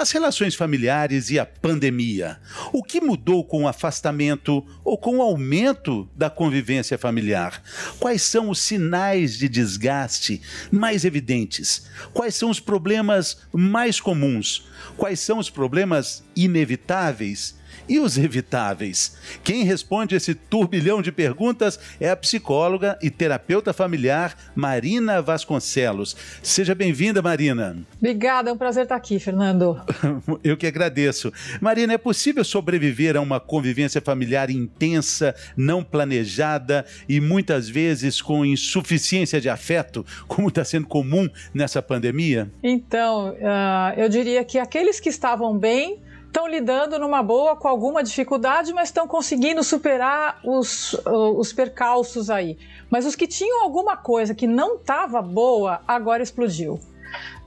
As relações familiares e a pandemia. O que mudou com o afastamento ou com o aumento da convivência familiar? Quais são os sinais de desgaste mais evidentes? Quais são os problemas mais comuns? Quais são os problemas inevitáveis? e os evitáveis? Quem responde esse turbilhão de perguntas é a psicóloga e terapeuta familiar Marina Vasconcelos. Seja bem-vinda, Marina. Obrigada, é um prazer estar aqui, Fernando. Eu que agradeço. Marina, é possível sobreviver a uma convivência familiar intensa, não planejada e muitas vezes com insuficiência de afeto, como está sendo comum nessa pandemia? Então, uh, eu diria que aqueles que estavam bem estão lidando numa boa com alguma dificuldade, mas estão conseguindo superar os, os percalços aí. Mas os que tinham alguma coisa que não estava boa, agora explodiu.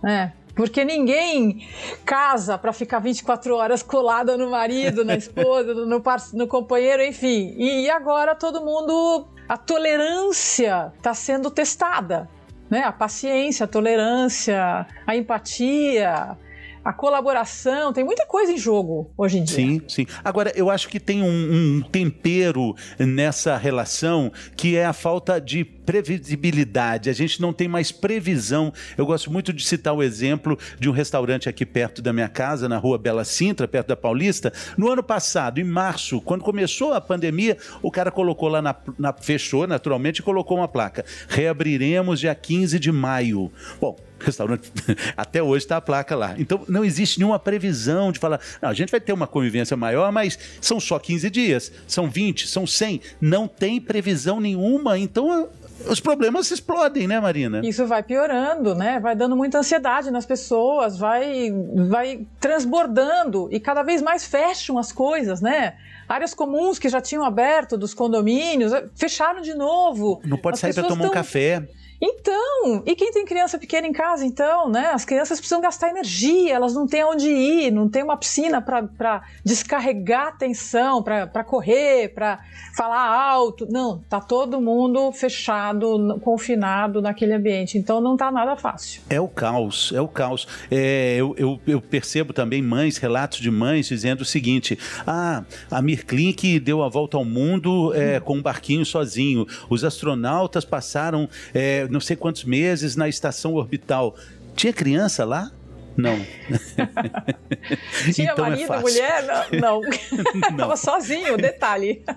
Né? Porque ninguém casa para ficar 24 horas colada no marido, na esposa, no, no companheiro, enfim. E agora todo mundo. A tolerância está sendo testada. Né? A paciência, a tolerância, a empatia, a colaboração, tem muita coisa em jogo hoje em dia. Sim, sim. Agora, eu acho que tem um, um tempero nessa relação que é a falta de previsibilidade. A gente não tem mais previsão. Eu gosto muito de citar o exemplo de um restaurante aqui perto da minha casa, na rua Bela Sintra, perto da Paulista. No ano passado, em março, quando começou a pandemia, o cara colocou lá na, na fechou naturalmente e colocou uma placa: reabriremos dia 15 de maio. Bom, restaurante, até hoje está a placa lá. Então não existe nenhuma previsão de falar, não, a gente vai ter uma convivência maior, mas são só 15 dias, são 20, são 100. Não tem previsão nenhuma, então os problemas explodem, né, Marina? Isso vai piorando, né? Vai dando muita ansiedade nas pessoas, vai, vai transbordando e cada vez mais fecham as coisas, né? Áreas comuns que já tinham aberto dos condomínios fecharam de novo. Não pode as sair para tomar tão... um café. Então, e quem tem criança pequena em casa, então, né? As crianças precisam gastar energia, elas não têm onde ir, não tem uma piscina para descarregar atenção, para correr, para falar alto. Não, tá todo mundo fechado, confinado naquele ambiente. Então não tá nada fácil. É o caos, é o caos. É, eu, eu, eu, percebo também mães, relatos de mães dizendo o seguinte: ah, a Mirklink deu a volta ao mundo é, com um barquinho sozinho. Os astronautas passaram. É, não sei quantos meses na estação orbital. Tinha criança lá? Não. Tinha então é marido, é mulher? Não. não. Tava sozinho, detalhe.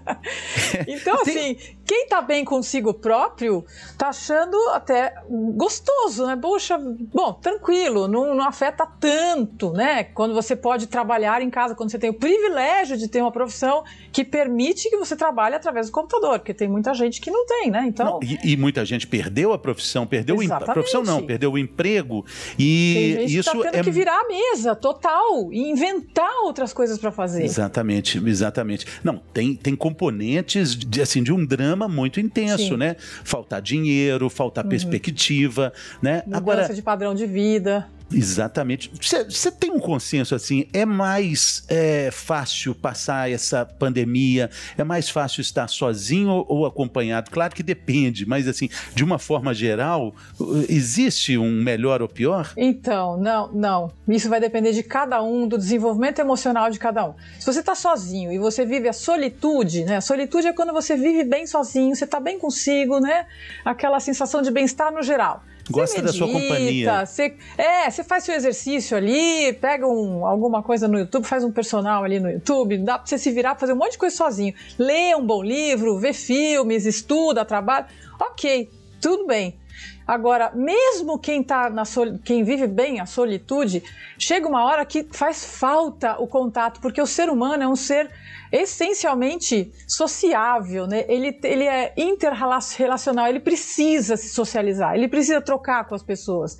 Então, assim, quem tá bem consigo próprio tá achando até gostoso, né? Poxa, bom, tranquilo, não, não afeta tanto, né? Quando você pode trabalhar em casa, quando você tem o privilégio de ter uma profissão que permite que você trabalhe através do computador, porque tem muita gente que não tem, né? Então. Não, e, e, muita gente perdeu a profissão, perdeu Exatamente. o profissão não, perdeu o emprego. E gente isso tá tendo é... que virar a mesa total e inventar outras coisas para fazer. Exatamente, exatamente. Não, tem, tem componentes de, assim, de um drama drama muito intenso, Sim. né? Faltar dinheiro, faltar uhum. perspectiva, né? Mudança Agora de padrão de vida. Exatamente. Você tem um consenso assim? É mais é, fácil passar essa pandemia? É mais fácil estar sozinho ou acompanhado? Claro que depende, mas assim, de uma forma geral, existe um melhor ou pior? Então, não, não. Isso vai depender de cada um, do desenvolvimento emocional de cada um. Se você está sozinho e você vive a solitude, né? A solitude é quando você vive bem sozinho, você está bem consigo, né? Aquela sensação de bem-estar no geral. Gosta medita, da sua companhia. Você, é, você faz seu exercício ali, pega um, alguma coisa no YouTube, faz um personal ali no YouTube, dá pra você se virar, fazer um monte de coisa sozinho. Lê um bom livro, vê filmes, estuda, trabalha. Ok, tudo bem. Agora, mesmo quem tá na sol... quem vive bem a solitude, chega uma hora que faz falta o contato, porque o ser humano é um ser essencialmente sociável, né? Ele, ele é interrelacional, ele precisa se socializar, ele precisa trocar com as pessoas.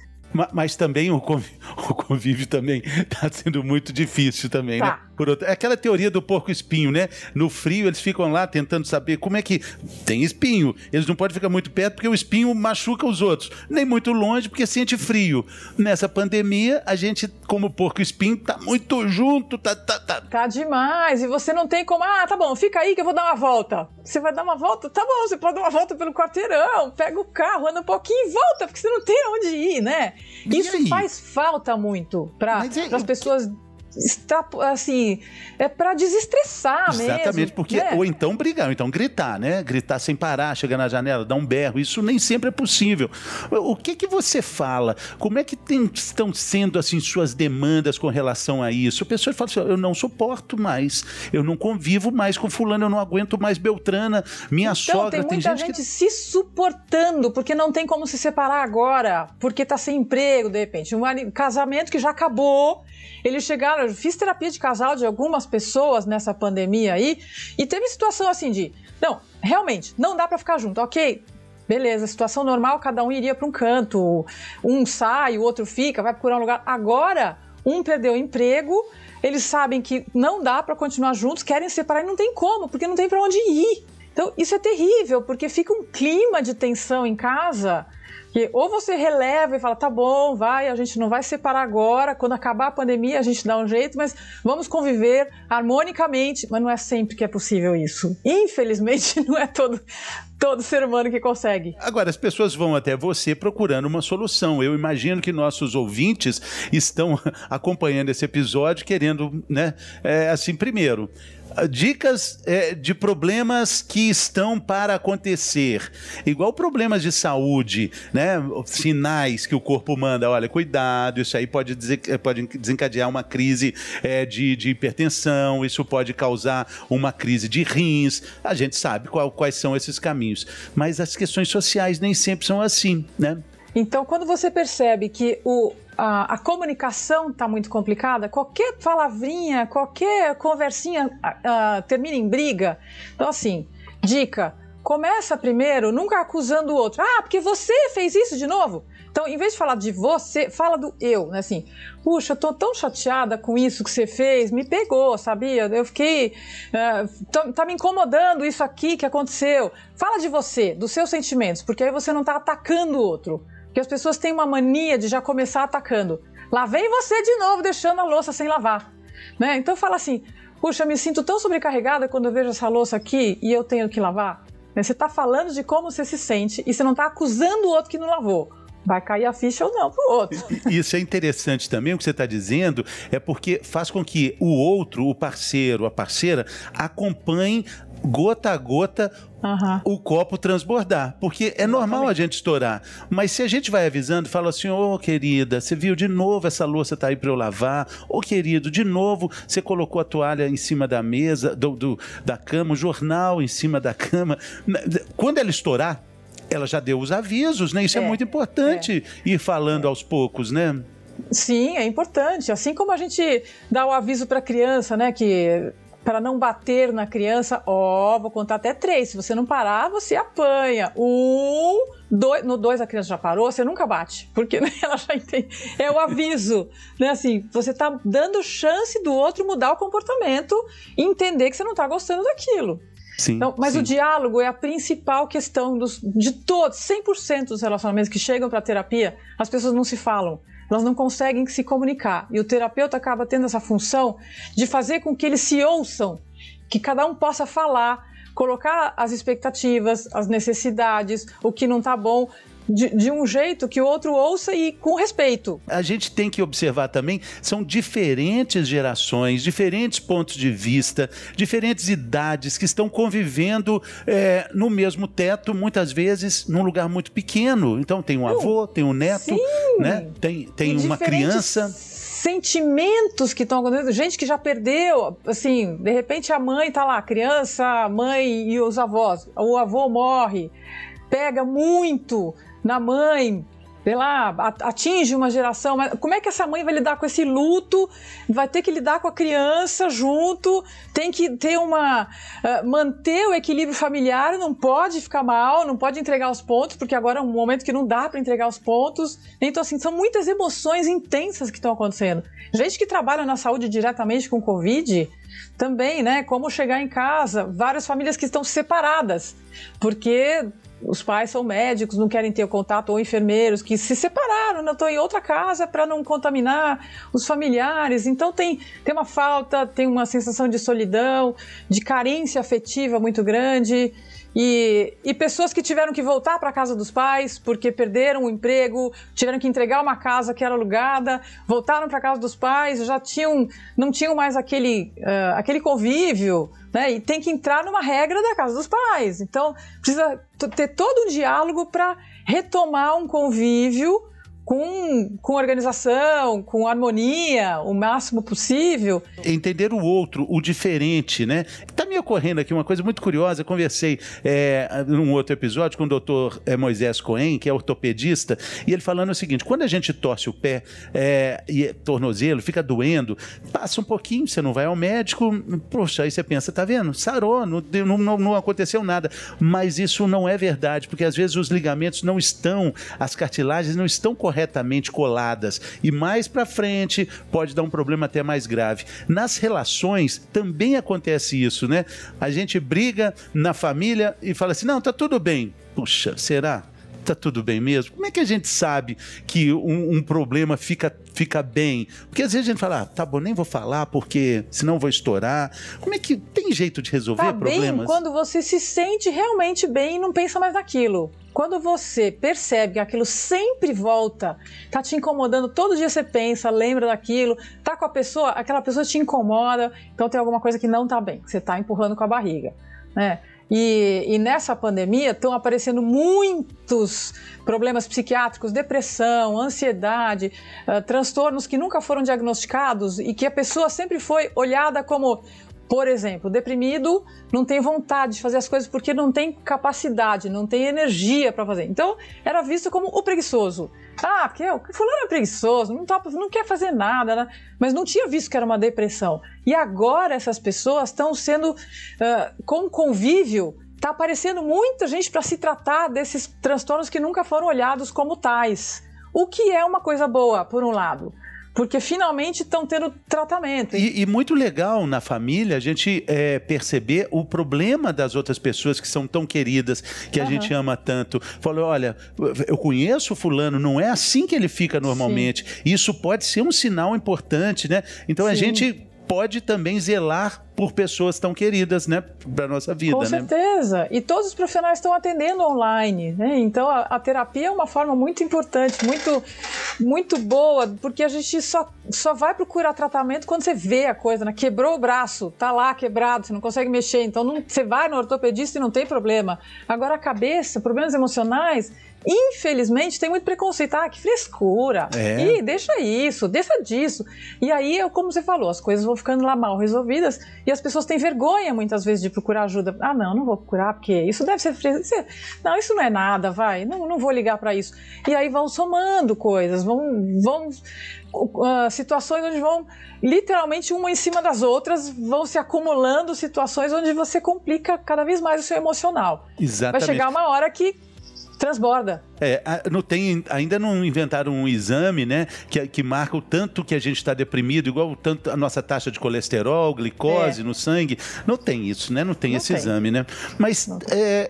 Mas, também o convívio, o convívio também está sendo muito difícil também, tá. né? por outro. É aquela teoria do porco espinho, né? No frio eles ficam lá tentando saber como é que tem espinho. Eles não podem ficar muito perto porque o espinho machuca os outros. Nem muito longe porque sente frio. Nessa pandemia, a gente, como porco espinho, tá muito junto, tá, tá, tá. Tá demais. E você não tem como, ah, tá bom, fica aí que eu vou dar uma volta. Você vai dar uma volta? Tá bom, você pode dar uma volta pelo quarteirão, pega o carro, anda um pouquinho e volta, porque você não tem onde ir, né? Isso faz falta muito para as pessoas está assim, é para desestressar Exatamente, mesmo. Exatamente, porque né? ou então brigar, ou então gritar, né? Gritar sem parar, chegar na janela, dar um berro, isso nem sempre é possível. O que que você fala? Como é que tem, estão sendo assim suas demandas com relação a isso? A pessoa fala assim, eu não suporto mais, eu não convivo mais com fulano, eu não aguento mais Beltrana, minha então, sogra, tem muita tem gente, gente que... se suportando, porque não tem como se separar agora, porque está sem emprego de repente, um casamento que já acabou, eles chegaram fiz terapia de casal de algumas pessoas nessa pandemia aí, e teve situação assim de, não, realmente, não dá para ficar junto, ok? Beleza, situação normal, cada um iria para um canto, um sai, o outro fica, vai procurar um lugar. Agora, um perdeu o emprego, eles sabem que não dá para continuar juntos, querem separar e não tem como, porque não tem para onde ir. Então, isso é terrível, porque fica um clima de tensão em casa que ou você releva e fala, tá bom, vai, a gente não vai separar agora, quando acabar a pandemia a gente dá um jeito, mas vamos conviver harmonicamente. Mas não é sempre que é possível isso. Infelizmente, não é todo, todo ser humano que consegue. Agora, as pessoas vão até você procurando uma solução. Eu imagino que nossos ouvintes estão acompanhando esse episódio querendo, né? É, assim, primeiro, dicas é, de problemas que estão para acontecer, igual problemas de saúde, né? Sinais que o corpo manda, olha, cuidado, isso aí pode, pode desencadear uma crise é, de, de, hipertensão, isso pode causar uma crise de rins. A gente sabe qual, quais são esses caminhos, mas as questões sociais nem sempre são assim, né? Então, quando você percebe que o, a, a comunicação está muito complicada, qualquer palavrinha, qualquer conversinha uh, termina em briga. Então, assim, dica: começa primeiro nunca acusando o outro. Ah, porque você fez isso de novo. Então, em vez de falar de você, fala do eu, né? Assim, puxa, eu tô tão chateada com isso que você fez, me pegou, sabia? Eu fiquei. Uh, tá, tá, me incomodando isso aqui que aconteceu. Fala de você, dos seus sentimentos, porque aí você não tá atacando o outro. Porque as pessoas têm uma mania de já começar atacando. Lá vem você de novo deixando a louça sem lavar. Né? Então fala assim: puxa, me sinto tão sobrecarregada quando eu vejo essa louça aqui e eu tenho que lavar. Né? Você está falando de como você se sente e você não está acusando o outro que não lavou vai cair a ficha ou não pro outro. Isso é interessante também, o que você está dizendo, é porque faz com que o outro, o parceiro, a parceira, acompanhe gota a gota Uhum. o copo transbordar. Porque é normal a gente estourar. Mas se a gente vai avisando, fala assim: ô oh, querida, você viu de novo essa louça tá aí para eu lavar? Ô oh, querido, de novo você colocou a toalha em cima da mesa, do, do, da cama, o jornal em cima da cama. Quando ela estourar, ela já deu os avisos, né? Isso é, é muito importante é. ir falando aos poucos, né? Sim, é importante. Assim como a gente dá o aviso para a criança, né? Que para não bater na criança, ó, vou contar até três. Se você não parar, você apanha. Um, dois, no dois a criança já parou, você nunca bate, porque né, ela já entende. É o aviso, né? Assim, você está dando chance do outro mudar o comportamento e entender que você não está gostando daquilo. Sim, então, mas sim. o diálogo é a principal questão dos, de todos, 100% dos relacionamentos que chegam para a terapia, as pessoas não se falam elas não conseguem se comunicar. E o terapeuta acaba tendo essa função de fazer com que eles se ouçam, que cada um possa falar, colocar as expectativas, as necessidades, o que não está bom, de, de, um jeito que o outro ouça e com respeito. A gente tem que observar também, são diferentes gerações, diferentes pontos de vista, diferentes idades que estão convivendo é, no mesmo teto, muitas vezes num lugar muito pequeno. Então tem um avô, tem um neto, sim. né? tem, tem uma criança sentimentos que estão acontecendo, gente que já perdeu, assim, de repente a mãe está lá, a criança, a mãe e os avós, o avô morre, pega muito na mãe, sei lá, atinge uma geração, mas como é que essa mãe vai lidar com esse luto? Vai ter que lidar com a criança junto, tem que ter uma. Uh, manter o equilíbrio familiar, não pode ficar mal, não pode entregar os pontos, porque agora é um momento que não dá para entregar os pontos. Então, assim, são muitas emoções intensas que estão acontecendo. Gente que trabalha na saúde diretamente com Covid, também, né? Como chegar em casa, várias famílias que estão separadas, porque os pais são médicos, não querem ter contato, ou enfermeiros que se separaram, não estão em outra casa para não contaminar os familiares. Então tem, tem uma falta, tem uma sensação de solidão, de carência afetiva muito grande. E, e pessoas que tiveram que voltar para casa dos pais porque perderam o emprego, tiveram que entregar uma casa que era alugada, voltaram para casa dos pais, já tinham, não tinham mais aquele, uh, aquele convívio, né? E tem que entrar numa regra da casa dos pais. Então, precisa ter todo um diálogo para retomar um convívio com, com organização, com harmonia, o máximo possível. Entender o outro, o diferente, né? Ocorrendo aqui uma coisa muito curiosa. Eu conversei é, num outro episódio com o doutor é, Moisés Cohen, que é ortopedista, e ele falando o seguinte: quando a gente torce o pé é, e é tornozelo, fica doendo, passa um pouquinho, você não vai ao médico, poxa, aí você pensa, tá vendo? Sarou, não, não, não aconteceu nada. Mas isso não é verdade, porque às vezes os ligamentos não estão, as cartilagens não estão corretamente coladas e mais para frente pode dar um problema até mais grave. Nas relações também acontece isso, né? A gente briga na família e fala assim: "Não, tá tudo bem". Puxa, será? tá tudo bem mesmo? Como é que a gente sabe que um, um, problema fica, fica bem? Porque às vezes a gente fala, ah, tá bom, nem vou falar porque senão vou estourar. Como é que tem jeito de resolver tá problemas? Bem quando você se sente realmente bem e não pensa mais naquilo. Quando você percebe que aquilo sempre volta, tá te incomodando, todo dia você pensa, lembra daquilo, tá com a pessoa, aquela pessoa te incomoda, então tem alguma coisa que não tá bem, que você tá empurrando com a barriga, né? E, e, nessa pandemia estão aparecendo muitos problemas psiquiátricos, depressão, ansiedade, uh, transtornos que nunca foram diagnosticados e que a pessoa sempre foi olhada como por exemplo, deprimido não tem vontade de fazer as coisas porque não tem capacidade, não tem energia para fazer. Então, era visto como o preguiçoso. Ah, porque o fulano é preguiçoso, não, tá, não quer fazer nada, né? mas não tinha visto que era uma depressão. E agora essas pessoas estão sendo, uh, com convívio, está aparecendo muita gente para se tratar desses transtornos que nunca foram olhados como tais. O que é uma coisa boa, por um lado porque finalmente estão tendo tratamento. E, e, muito legal na família a gente é, perceber o problema das outras pessoas que são tão queridas, que a uhum. gente ama tanto. Falou, olha, eu conheço o fulano, não é assim que ele fica normalmente. Sim. Isso pode ser um sinal importante, né? Então Sim. a gente pode também zelar por pessoas tão queridas, né, para nossa vida, Com né? certeza. E todos os profissionais estão atendendo online, né? Então a, a, terapia é uma forma muito importante, muito muito boa, porque a gente só só vai procurar tratamento quando você vê a coisa, né? Quebrou o braço, tá lá quebrado, você não consegue mexer, então não, você vai no ortopedista e não tem problema. Agora a cabeça, problemas emocionais, Infelizmente, tem muito preconceito. Ah, que frescura. É. Ih, deixa isso, deixa disso. E aí, como você falou, as coisas vão ficando lá mal resolvidas e as pessoas têm vergonha muitas vezes de procurar ajuda. Ah, não, não vou procurar porque isso deve ser. Não, isso não é nada, vai. Não, não vou ligar para isso. E aí vão somando coisas, vão, vão uh, situações onde vão literalmente uma em cima das outras, vão se acumulando situações onde você complica cada vez mais o seu emocional. Exatamente. Vai chegar uma hora que transborda. É, não tem, ainda não inventaram um exame, né, que, que marca o tanto que a gente está deprimido, igual o tanto a nossa taxa de colesterol, glicose é. no sangue. Não tem isso, né? Não tem não esse tem. exame, né? Mas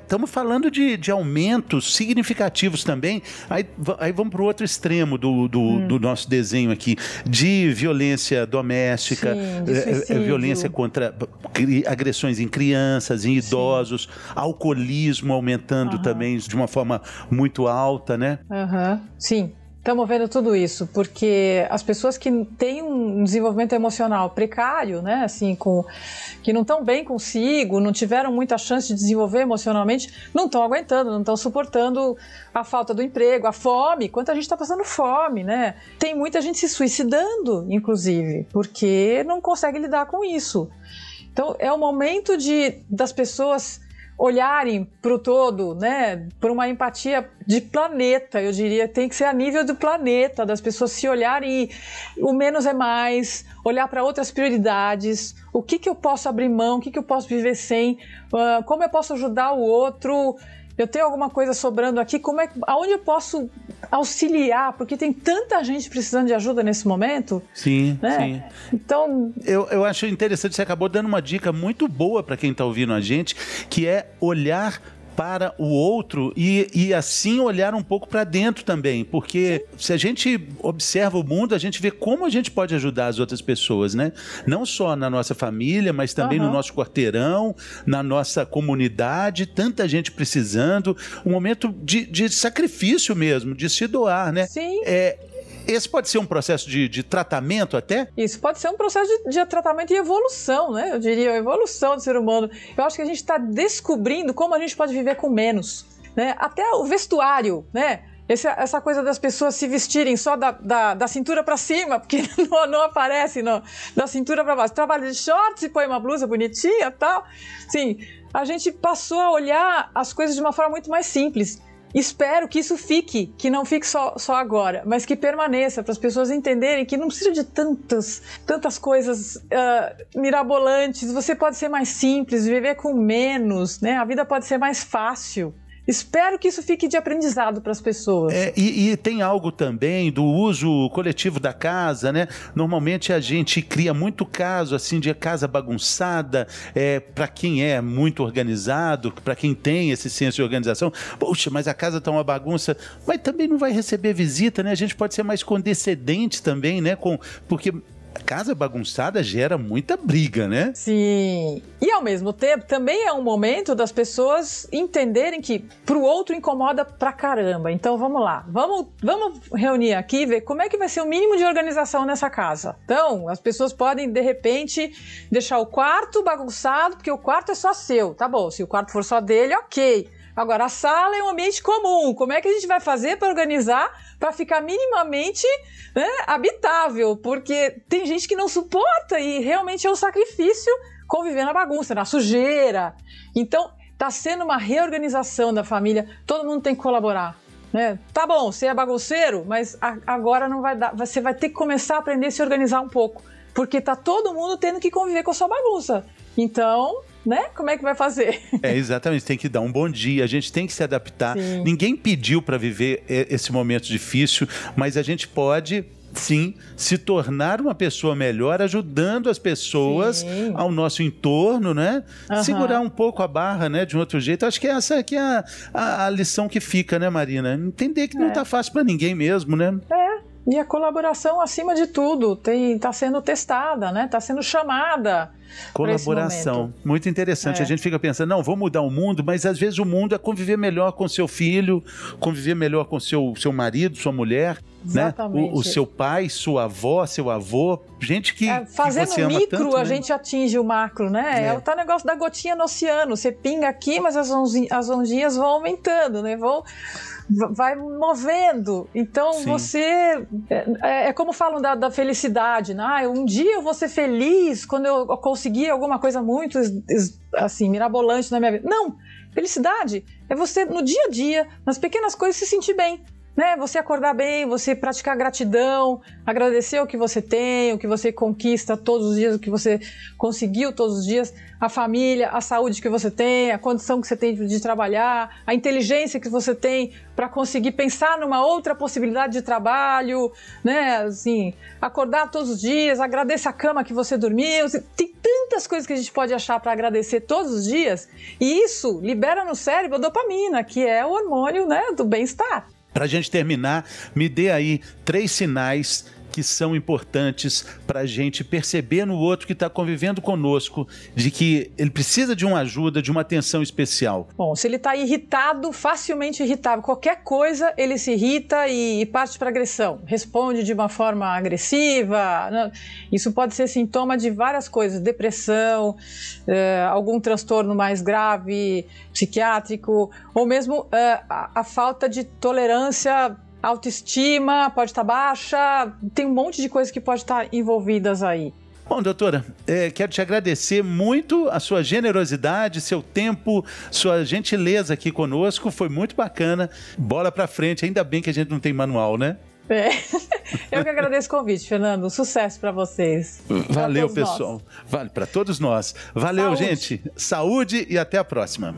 estamos é, falando de, de aumentos significativos também. Aí, aí vamos para o outro extremo do, do, hum. do, nosso desenho aqui, de violência doméstica, Sim, de é, é, violência contra agressões em crianças, em idosos, Sim. alcoolismo aumentando também de uma forma muito alta, né? Uhum. Sim. Estamos vendo tudo isso, porque as pessoas que têm um desenvolvimento emocional precário, né, assim, com, que não estão bem consigo, não tiveram muita chance de desenvolver emocionalmente, não estão aguentando, não estão suportando a falta do emprego, a fome. Quanta gente está passando fome, né? Tem muita gente se suicidando, inclusive, porque não consegue lidar com isso. Então, é o momento de das pessoas olharem para o todo, né, por uma empatia de planeta, eu diria, tem que ser a nível do planeta, das pessoas se olharem e o menos é mais, olhar para outras prioridades, o que, que eu posso abrir mão, o que, que eu posso viver sem, uh, como eu posso ajudar o outro, eu tenho alguma coisa sobrando aqui, como é, aonde eu posso auxiliar? Porque tem tanta gente precisando de ajuda nesse momento. Sim, né? sim. Então. Eu, eu acho interessante, você acabou dando uma dica muito boa para quem está ouvindo a gente, que é olhar para o outro e, e assim olhar um pouco para dentro também, porque se a gente observa o mundo, a gente vê como a gente pode ajudar as outras pessoas, né? Não só na nossa família, mas também uhum. no nosso quarteirão, na nossa comunidade, tanta gente precisando, um momento de, de sacrifício mesmo, de se doar, né? Sim. É, esse pode ser um processo de, de tratamento até? Isso pode ser um processo de, de, tratamento e evolução, né? Eu diria, evolução do ser humano. Eu acho que a gente está descobrindo como a gente pode viver com menos. Né? Até o vestuário, né? Esse, essa coisa das pessoas se vestirem só da, da, da cintura para cima, porque não, não aparece não, da cintura para baixo. Trabalha de shorts e põe uma blusa bonitinha tal. Sim, a gente passou a olhar as coisas de uma forma muito mais simples. Espero que isso fique, que não fique só, só agora, mas que permaneça, para as pessoas entenderem que não precisa de tantas, tantas coisas uh, mirabolantes. Você pode ser mais simples, viver com menos, né? A vida pode ser mais fácil. Espero que isso fique de aprendizado para as pessoas. É, e, e, tem algo também do uso coletivo da casa, né? Normalmente a gente cria muito caso assim de casa bagunçada, é, para quem é muito organizado, para quem tem esse senso de organização. Poxa, mas a casa está uma bagunça, mas também não vai receber visita, né? A gente pode ser mais condescendente também, né? Com, porque casa bagunçada gera muita briga, né? Sim. E ao mesmo tempo, também é um momento das pessoas entenderem que pro outro incomoda pra caramba. Então vamos lá. Vamos, vamos reunir aqui e ver como é que vai ser o mínimo de organização nessa casa. Então, as pessoas podem, de repente, deixar o quarto bagunçado, porque o quarto é só seu. Tá bom, se o quarto for só dele, ok. Agora, a sala é um ambiente comum. Como é que a gente vai fazer para organizar para ficar minimamente né, habitável? Porque tem gente que não suporta e realmente é um sacrifício conviver na bagunça, na sujeira. Então, está sendo uma reorganização da família. Todo mundo tem que colaborar. Né? Tá bom, você é bagunceiro, mas agora não vai dar. Você vai ter que começar a aprender a se organizar um pouco. Porque tá todo mundo tendo que conviver com a sua bagunça. Então, né? Como é que vai fazer? É, exatamente. Tem que dar um bom dia, a gente tem que se adaptar. Sim. Ninguém pediu para viver esse momento difícil, mas a gente pode sim, se tornar uma pessoa melhor, ajudando as pessoas sim. ao nosso entorno, né? Uhum. Segurar um pouco a barra, né? De um outro jeito. Acho que essa aqui é a, a, a lição que fica, né, Marina? Entender que é. não tá fácil para ninguém mesmo, né? É. E a colaboração, acima de tudo, está sendo testada, né? Está sendo chamada. Colaboração, muito interessante. É. A gente fica pensando, não, vou mudar o mundo, mas às vezes o mundo é conviver melhor com seu filho, conviver melhor com seu, seu marido, sua mulher, Exatamente. né? O, o seu pai, sua avó, seu avô, gente que. É, fazendo que micro, tanto, a né? gente atinge o macro, né? É. é o tal negócio da gotinha no oceano. Você pinga aqui, mas as, ondinhas, as ondinhas vão aumentando, né? Vão vai movendo. Então Sim. você. É, é, como falam da, da felicidade, né? Ah, um dia eu vou ser feliz quando eu conseguir alguma coisa muito assim, mirabolante na minha vida. Não! Felicidade é você, no dia a dia, nas pequenas coisas, se sentir bem né? Você acordar bem, você praticar gratidão, agradecer o que você tem, o que você conquista todos os dias, o que você conseguiu todos os dias, a família, a saúde que você tem, a condição que você tem de trabalhar, a inteligência que você tem para conseguir pensar numa outra possibilidade de trabalho, né? Assim, acordar todos os dias, agradecer a cama que você dormiu. Tem tantas coisas que a gente pode achar para agradecer todos os dias, e isso libera no cérebro a dopamina, que é o hormônio, né, do bem-estar. Para a gente terminar, me dê aí três sinais que são importantes para a gente perceber no outro que está convivendo conosco de que ele precisa de uma ajuda, de uma atenção especial? Bom, se ele está irritado, facilmente irritável, qualquer coisa ele se irrita e, parte para agressão, responde de uma forma agressiva. Né? Isso pode ser sintoma de várias coisas: depressão, eh, algum transtorno mais grave, psiquiátrico, ou mesmo eh, a falta de tolerância autoestima pode estar baixa, tem um monte de coisas que pode estar envolvidas aí. Bom, doutora, é, quero te agradecer muito a sua generosidade, seu tempo, sua gentileza aqui conosco. Foi muito bacana. Bola para frente. Ainda bem que a gente não tem manual, né? É. Eu que agradeço o convite, Fernando. Sucesso para vocês. Valeu, pessoal. Nós. Vale para todos nós. Valeu, Saúde. gente. Saúde e até a próxima.